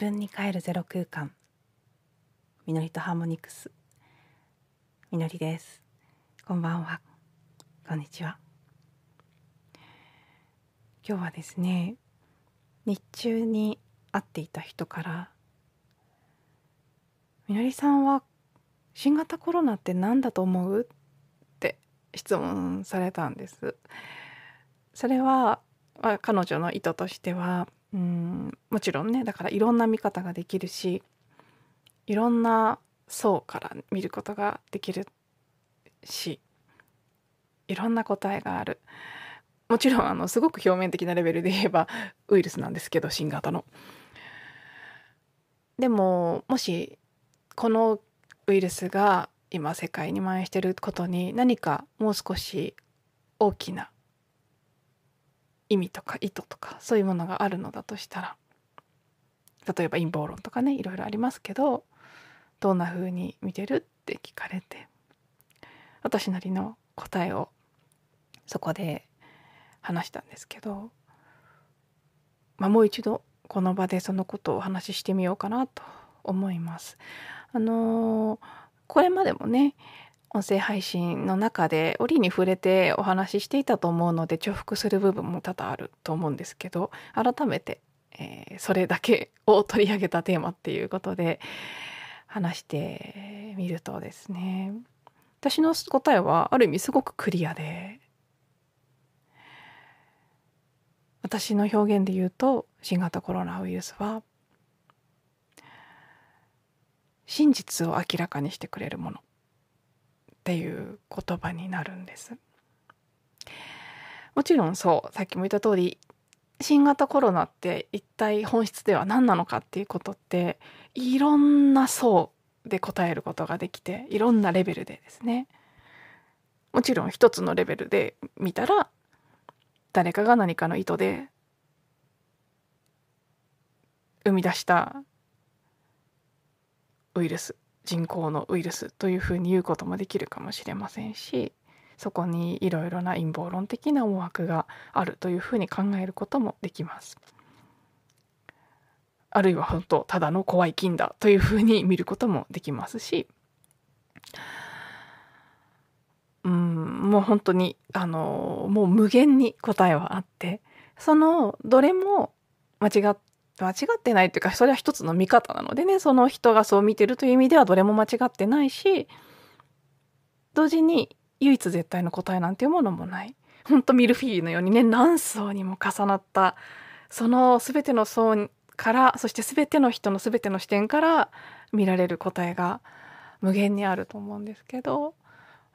自分に帰るゼロ空間。みのりとハーモニクス。みのりです。こんばんは。こんにちは。今日はですね日中に会っていた人からみのりさんは新型コロナって何だと思う？って質問されたんです。それは、まあ、彼女の意図としてはうんもちろんねだからいろんな見方ができるしいろんな層から見ることができるしいろんな答えがあるもちろんあのすごく表面的なレベルで言えばウイルスなんですけど新型の。でももしこのウイルスが今世界に蔓延していることに何かもう少し大きな意味とか意図とかそういうものがあるのだとしたら例えば陰謀論とかねいろいろありますけどどんな風に見てるって聞かれて私なりの答えをそこで話したんですけど、まあ、もう一度この場でそのことをお話ししてみようかなと思います。あのこれまでもね音声配信の中で折に触れてお話ししていたと思うので重複する部分も多々あると思うんですけど改めて、えー、それだけを取り上げたテーマっていうことで話してみるとですね。私の答えはある意味すごくクリアで私の表現で言うと新型コロナウイルスは真実を明らかにしてくれるもの。っていう言葉になるんです。もちろんそうさっきも言った通り新型コロナって一体本質では何なのかっていうことっていろんな層で答えることができていろんなレベルでですね。もちろん一つのレベルで見たら誰かが何かの意図で生み出したウイルス。人工のウイルスというふうに言うこともできるかもしれませんしそこにいろいろな陰謀論的な思惑があるというふうに考えることもできます。あるいは本当ただの怖い菌だというふうに見ることもできますしうんもう本当にあのもう無限に答えはあってそのどれも間違っ間違ってないっていうかそれは一つの見方なのでねその人がそう見てるという意味ではどれも間違ってないし同時に唯一絶対の答えなんていうものもない。ほんとミルフィーユのようにね何層にも重なったその全ての層からそして全ての人の全ての視点から見られる答えが無限にあると思うんですけど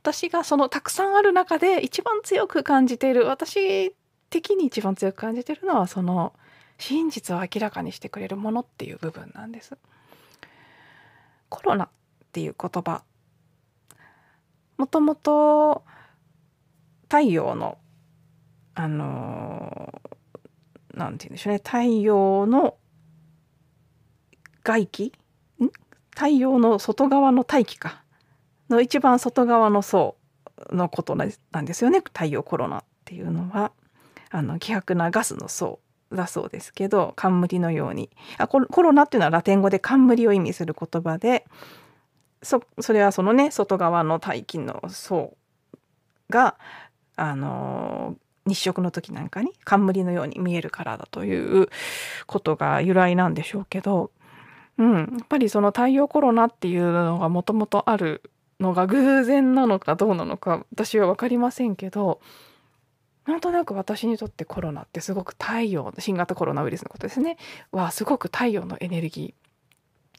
私がそのたくさんある中で一番強く感じている私的に一番強く感じているのはその真実を明らかにしてくれるものっていう部分なんです。コロナっていう言葉もともと太陽のあのなんて言うんでしょうね。太陽の外気？ん？太陽の外側の大気か。の一番外側の層のことなんですよね。太陽コロナっていうのは。あの希薄なガスの層。だそうですけど冠のように。あコロナっていうのはラテン語で冠を意味する言葉でそそれはそのね外側の大気の層があの日食の時なんかに冠のように見えるからだということが由来なんでしょうけど、うん、やっぱりその太陽コロナっていうのがもともとあるのが偶然なのかどうなのか私は分かりませんけどなんとなく私にとってコロナってすごく太陽新型コロナウイルスのことですねはすごく太陽のエネルギ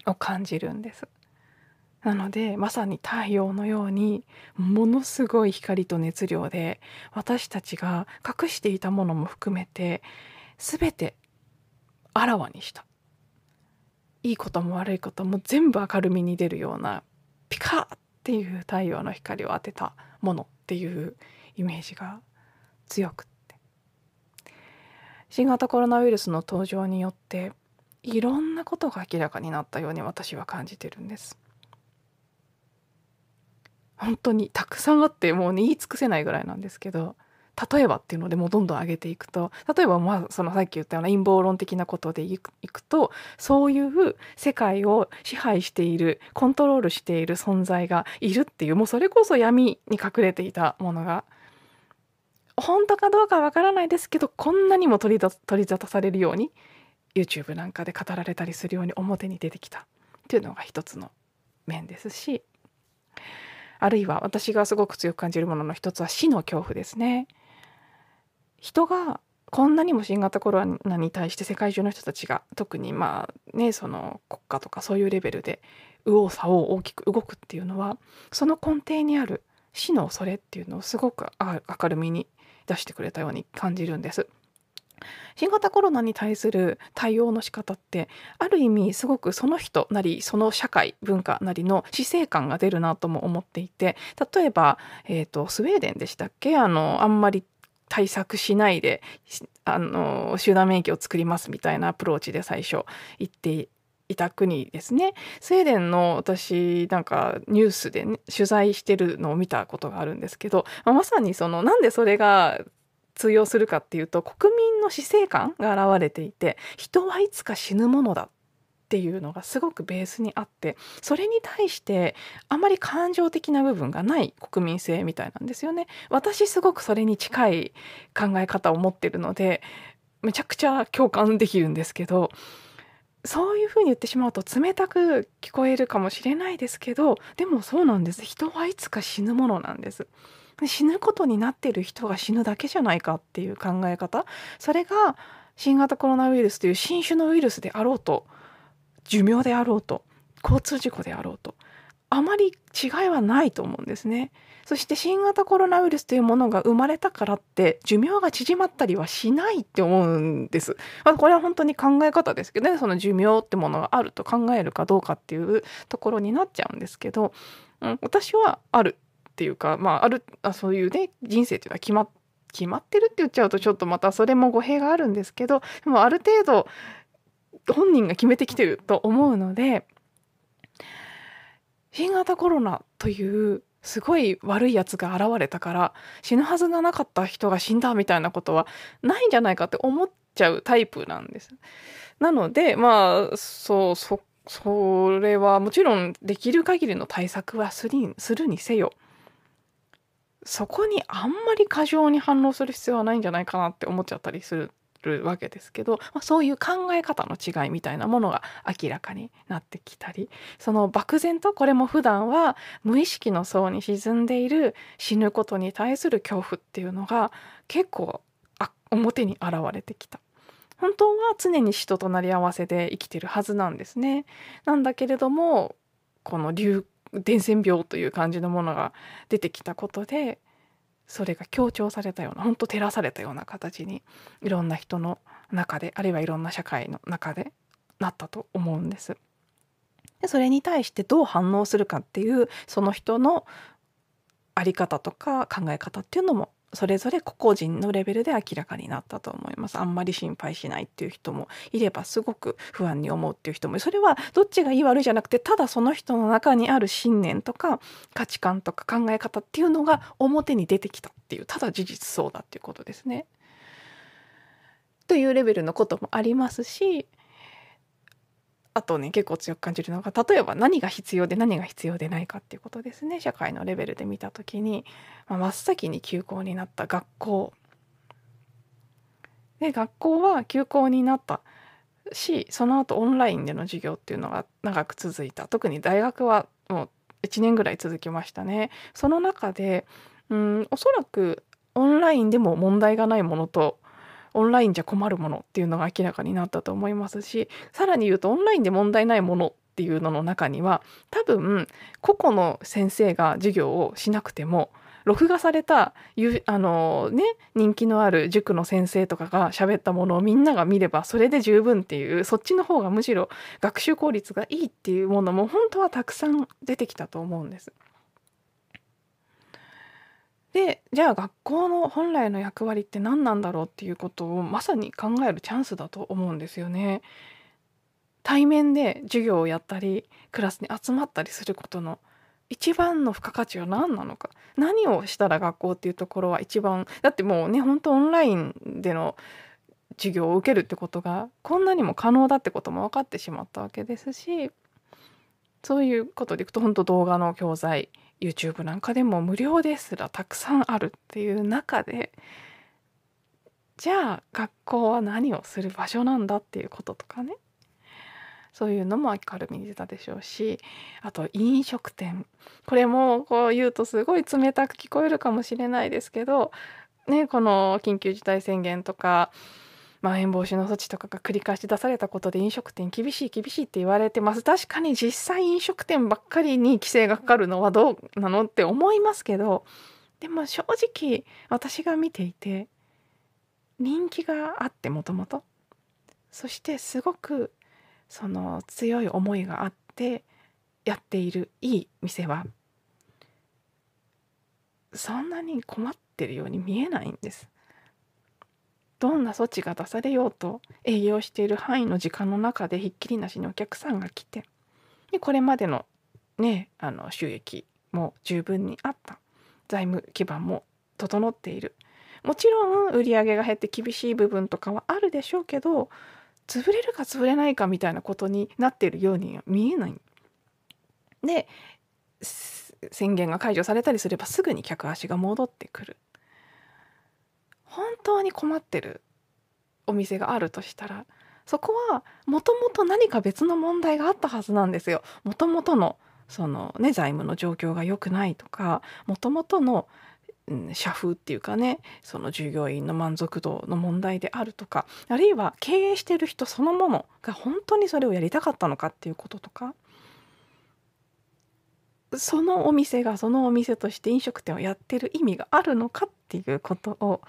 ーを感じるんです。なのでまさに太陽のようにものすごい光と熱量で私たちが隠していたものも含めて全てあらわにしたいいことも悪いことも全部明るみに出るようなピカーっていう太陽の光を当てたものっていうイメージが強くって。新型コロナウイルスの登場によっていろんなことが明らかになったように私は感じてるんです。本当にたくさんあってもう、ね、言い尽くせないぐらいなんですけど例えばっていうのでもうどんどん上げていくと例えばまあそのさっき言ったような陰謀論的なことでいくいくとそういう世界を支配しているコントロールしている存在がいるっていうもうそれこそ闇に隠れていたものが本当かどうかわからないですけどこんなにも取り取り沙汰されるように YouTube なんかで語られたりするように表に出てきたっていうのが一つの面ですしあるいは私がすごく強く感じるものの一つは死の恐怖ですね。人がこんなにも新型コロナに対して世界中の人たちが特にまあねその国家とかそういうレベルで右往左往大きく動くっていうのはその根底にある死の恐れっていうのをすごく明るみに出してくれたように感じるんです。新型コロナに対する対応の仕方ってある意味すごくその人なりその社会文化なりの死生観が出るなとも思っていて例えば、えーと、スウェーデンでしたっけ？あのあんまり対策しないであの集団免疫を作りますみたいなアプローチで最初言っていた国ですねスウェーデンの私なんかニュースで、ね、取材してるのを見たことがあるんですけど、まあ、まさにそのなんでそれが通用するかっていうと国民の死生観が現れていて人はいつか死ぬものだっていうのがすごくベースにあってそれに対してあまり感情的な部分がない国民性みたいなんですよね。私すごくそれに近い考え方を持ってるのでめちゃくちゃ共感できるんですけどそういうふうに言ってしまうと冷たく聞こえるかもしれないですけどでもそうなんです人はいつか死ぬものなんです。死ぬことになってる人が死ぬだけじゃないかっていう考え方それが新型コロナウイルスという新種のウイルスであろうと寿命であろうと交通事故であろうとあまり違いはないと思うんですね。そして新型コロナウイルスというものが生まれたからって寿命が縮まったりはしないって思うんです。まあ、これは本当に考え方ですけどねその寿命ってものがあると考えるかどうかっていうところになっちゃうんですけど、うん、私はあるっていうかまああるあそういうね人生っていうのは決ま決まってるって言っちゃうとちょっとまたそれも語弊があるんですけどでもある程度本人が決めてきてると思うので新型コロナというすごい悪いやつが現れたから死ぬはずがなかった人が死んだみたいなことはないんじゃないかって思っちゃうタイプなんです。なのでまあそうそそれはもちろんできる限りの対策はするするにせよそこにあんまり過剰に反応する必要はないんじゃないかなって思っちゃったりするるわけですけど、まあ、そういう考え方の違いみたいなものが明らかになってきたりその漠然とこれも普段は無意識の層に沈んでいる死ぬことに対する恐怖っていうのが結構表に現れてきた。本当は常に死と隣り合わせで生きてるはずなんですね。なんだけれどもこの流伝染病という感じのものが出てきたことでそれが強調されたような本当照らされたような形にいろんな人の中であるいはいろんな社会の中でなったと思うんです。でそれに対してどう反応するかっていうその人の在り方とか考え方っていうのもそれぞれ個々人のレベルで明らかになったと思いますあんまり心配しないっていう人もいればすごく不安に思うっていう人もそれはどっちがいい悪いじゃなくてただその人の中にある信念とか価値観とか考え方っていうのが表に出てきたっていうただ事実そうだっていうことですね。というレベルのこともありますしあとね結構強く感じるのが例えば何が必要で何が必要でないかっていうことですね。社会のレベルで見た時に、まあ、真っ先に休校になった学校。で学校は休校になったしその後オンラインでの授業っていうのが長く続いた。特に大学はもう1年ぐらい続きましたね。その中でうんおそらくオンラインでも問題がないものとオンラインじゃ困るものっていうのが明らかになったと思いますしさらに言うとオンラインで問題ないものっていうのの中には多分個々の先生が授業をしなくても録画されたあの、ね、人気のある塾の先生とかが喋ったものをみんなが見ればそれで十分っていうそっちの方がむしろ学習効率がいいっていうものも本当はたくさん出てきたと思うんです。じゃあ学校の本来の役割って何なんだろうっていうことをまさに考えるチャンスだと思うんですよね。対面で授業をやったりクラスに集まったりすることの一番の付加価値は何なのか何をしたら学校っていうところは一番だってもうね本当オンラインでの授業を受けるってことがこんなにも可能だってことも分かってしまったわけですしそういうことでいくと本当動画の教材 YouTube なんかでも無料ですらたくさんあるっていう中でじゃあ学校は何をする場所なんだっていうこととかね。そういうのも明るみに出たでしょうしあと飲食店。これもこう言うとすごい冷たく聞こえるかもしれないですけど、ね、この緊急事態宣言とかまん延防止の措置とかが繰り返し出されたことで飲食店厳しい厳しいって言われてます確かに実際飲食店ばっかりに規制がかかるのはどうなのって思いますけどでも正直私が見ていて人気があってもともとそしてすごくその強い思いがあってやっているいい店はそんなに困ってるように見えないんです。どんな措置が出されようと営業している範囲の時間の中でひっきりなしにお客さんが来てでこれまでのねあの収益も十分にあった財務基盤も整っているもちろん売り上げが減って厳しい部分とかはあるでしょうけど潰れるか潰れないかみたいなことになっているようには見えない。で宣言が解除されたりすればすぐに客足が戻ってくる。本当に困ってるお店があるとしたらそこはもともと何か別の問題があったはずなんですよ。もともとのそのね財務の状況が良くないとかもともとの社風っていうかねその従業員の満足度の問題であるとかあるいは経営してる人そのものが本当にそれをやりたかったのかっていうこととかそのお店がそのお店として飲食店をやってる意味があるのかっていうことを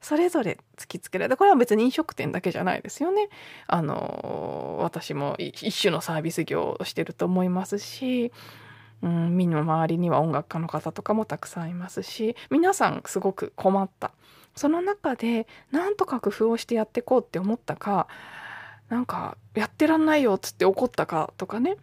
それぞれ突きつけられたこれは別に飲食店だけじゃないですよね。あの私も一種のサービス業をしてると思いますしうん、身の回りには音楽家の方とかもたくさんいますし皆さんすごく困ったその中でなんとか工夫をしてやっていこうって思ったかなんかやってらんないよっつって怒ったかとかね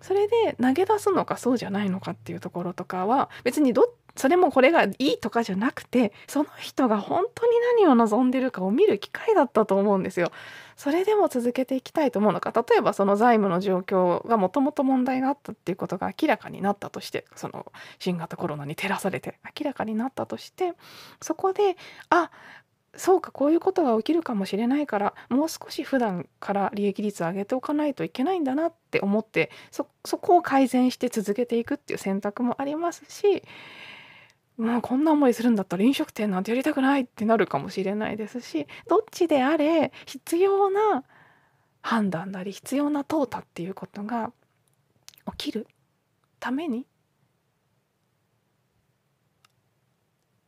それで投げ出すのかそうじゃないのかっていうところとかは別にどっそれもこれがいいとかじゃなくてその人が本当に何を望んでるかを見る機会だったと思うんですよ。それでも続けていきたいと思うのか例えばその財務の状況がもともと問題があったっていうことが明らかになったとしてその新型コロナに照らされて明らかになったとしてそこであそうかこういうことが起きるかもしれないからもう少し普段から利益率を上げておかないといけないんだなって思ってそこを改善して続けていくっていう選択もありますしもうこんな思いするんだったら飲食店なんてやりたくないってなるかもしれないですしどっちであれ必要な判断なり必要な淘汰っていうことが起きるために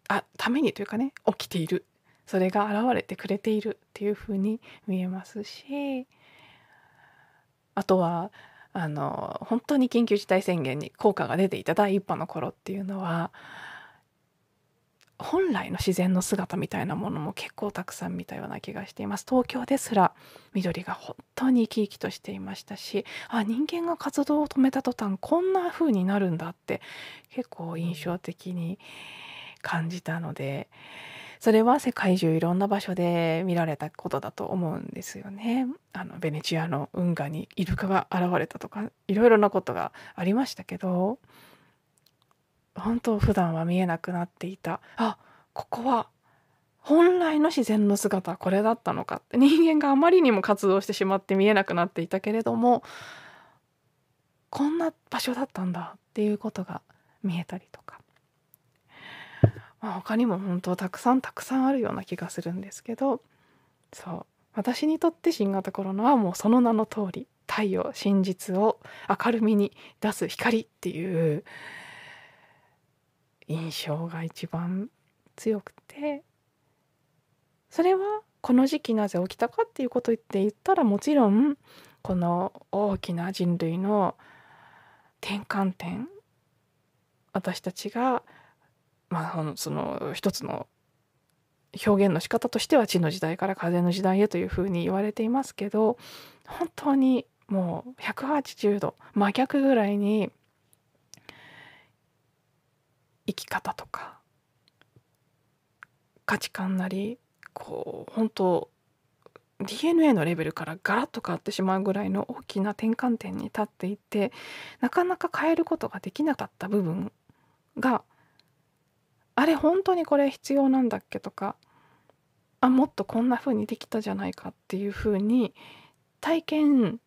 あためにというかね起きている。それが現れてくれているっていうふうに見えますしあとはあの本当に緊急事態宣言に効果が出ていた第一波の頃っていうのは本来の自然の姿みたいなものも結構たくさん見たような気がしています東京ですら緑が本当に生き生きとしていましたしあ人間が活動を止めた途端こんな風になるんだって結構印象的に感じたのでそれは世界中いろんな場所で見られたことだと思うんですよね。あのベネチアの運河にイルカが現れたとかいろいろなことがありましたけど本当普段は見えなくなっていた。あここは本来の自然の姿はこれだったのかって。人間があまりにも活動してしまって見えなくなっていたけれどもこんな場所だったんだっていうことが見えたりとか、まあ、他にも本当たくさんたくさんあるような気がするんですけど。そう。私にとって新型コロナはもうその名の通り太陽真実を明るみに出す光っていう印象が一番強くてそれはこの時期なぜ起きたかっていうことって言ったらもちろんこの大きな人類の転換点私たちがまあその一つの表現の仕方としては地の時代から風の時代へというふうに言われていますけど本当にもう180度真逆ぐらいに生き方とか価値観なりこう本当 DNA のレベルからガラッと変わってしまうぐらいの大きな転換点に立っていてなかなか変えることができなかった部分があれ本当にこれ必要なんだっけとかあもっとこんな風にできたじゃないかっていう風に体験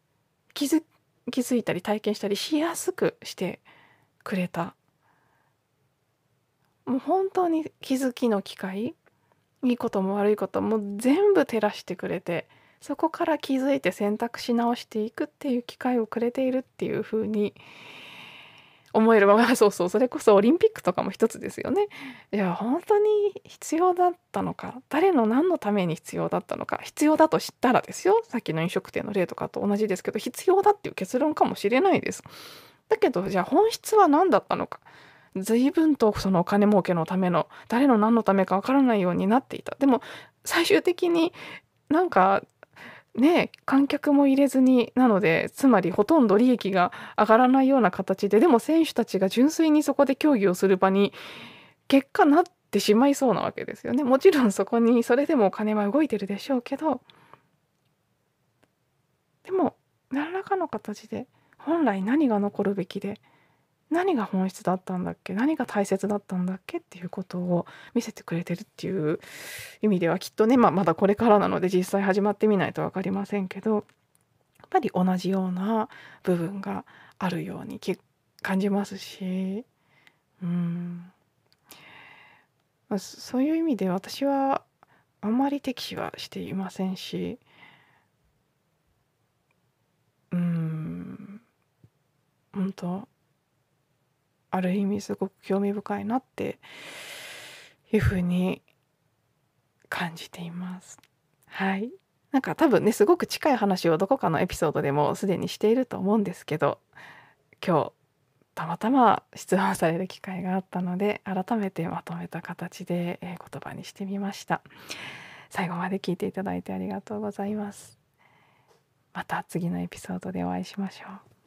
気づ気づいたり体験したりしやすくしてくれたもう本当に気づきの機会いいことも悪いことも全部照らしてくれてそこから気づいて選択し直していくっていう機会をくれているっていう風に思えるまま そうそうそれこそオリンピックとかも一つですよね。いや本当に必要だったのか誰の何のために必要だったのか必要だと知ったらですよさっきの飲食店の例とかと同じですけど必要だっていう結論かもしれないです。だけどじゃあ本質は何だったのか随分とそのお金儲けのための誰の何のためかわからないようになっていた。でも最終的になんかね観客も入れずになのでつまりほとんど利益が上がらないような形ででも選手たちが純粋にそこで競技をする場に結果なってしまいそうなわけですよね。もちろんそこにそれでもお金は動いてるでしょうけどでも何らかの形で本来何が残るべきで何が本質だったんだっけ？何が大切だったんだっけっていうことを見せてくれてるっていう意味ではきっとね、まあ、まだこれからなので実際始まってみないと分かりませんけどやっぱり同じような部分があるように感じますしうん。そういう意味で私はあんまり敵視はしていませんしうん。本当ある意味すごく興味深いなっていうふうに感じています。はい。なんか多分ねすごく近い話をどこかのエピソードでもすでにしていると思うんですけど今日たまたま質問される機会があったので改めてまとめた形で、え言葉にしてみました。最後まで聞いていただいてありがとうございます。また次のエピソードでお会いしましょう。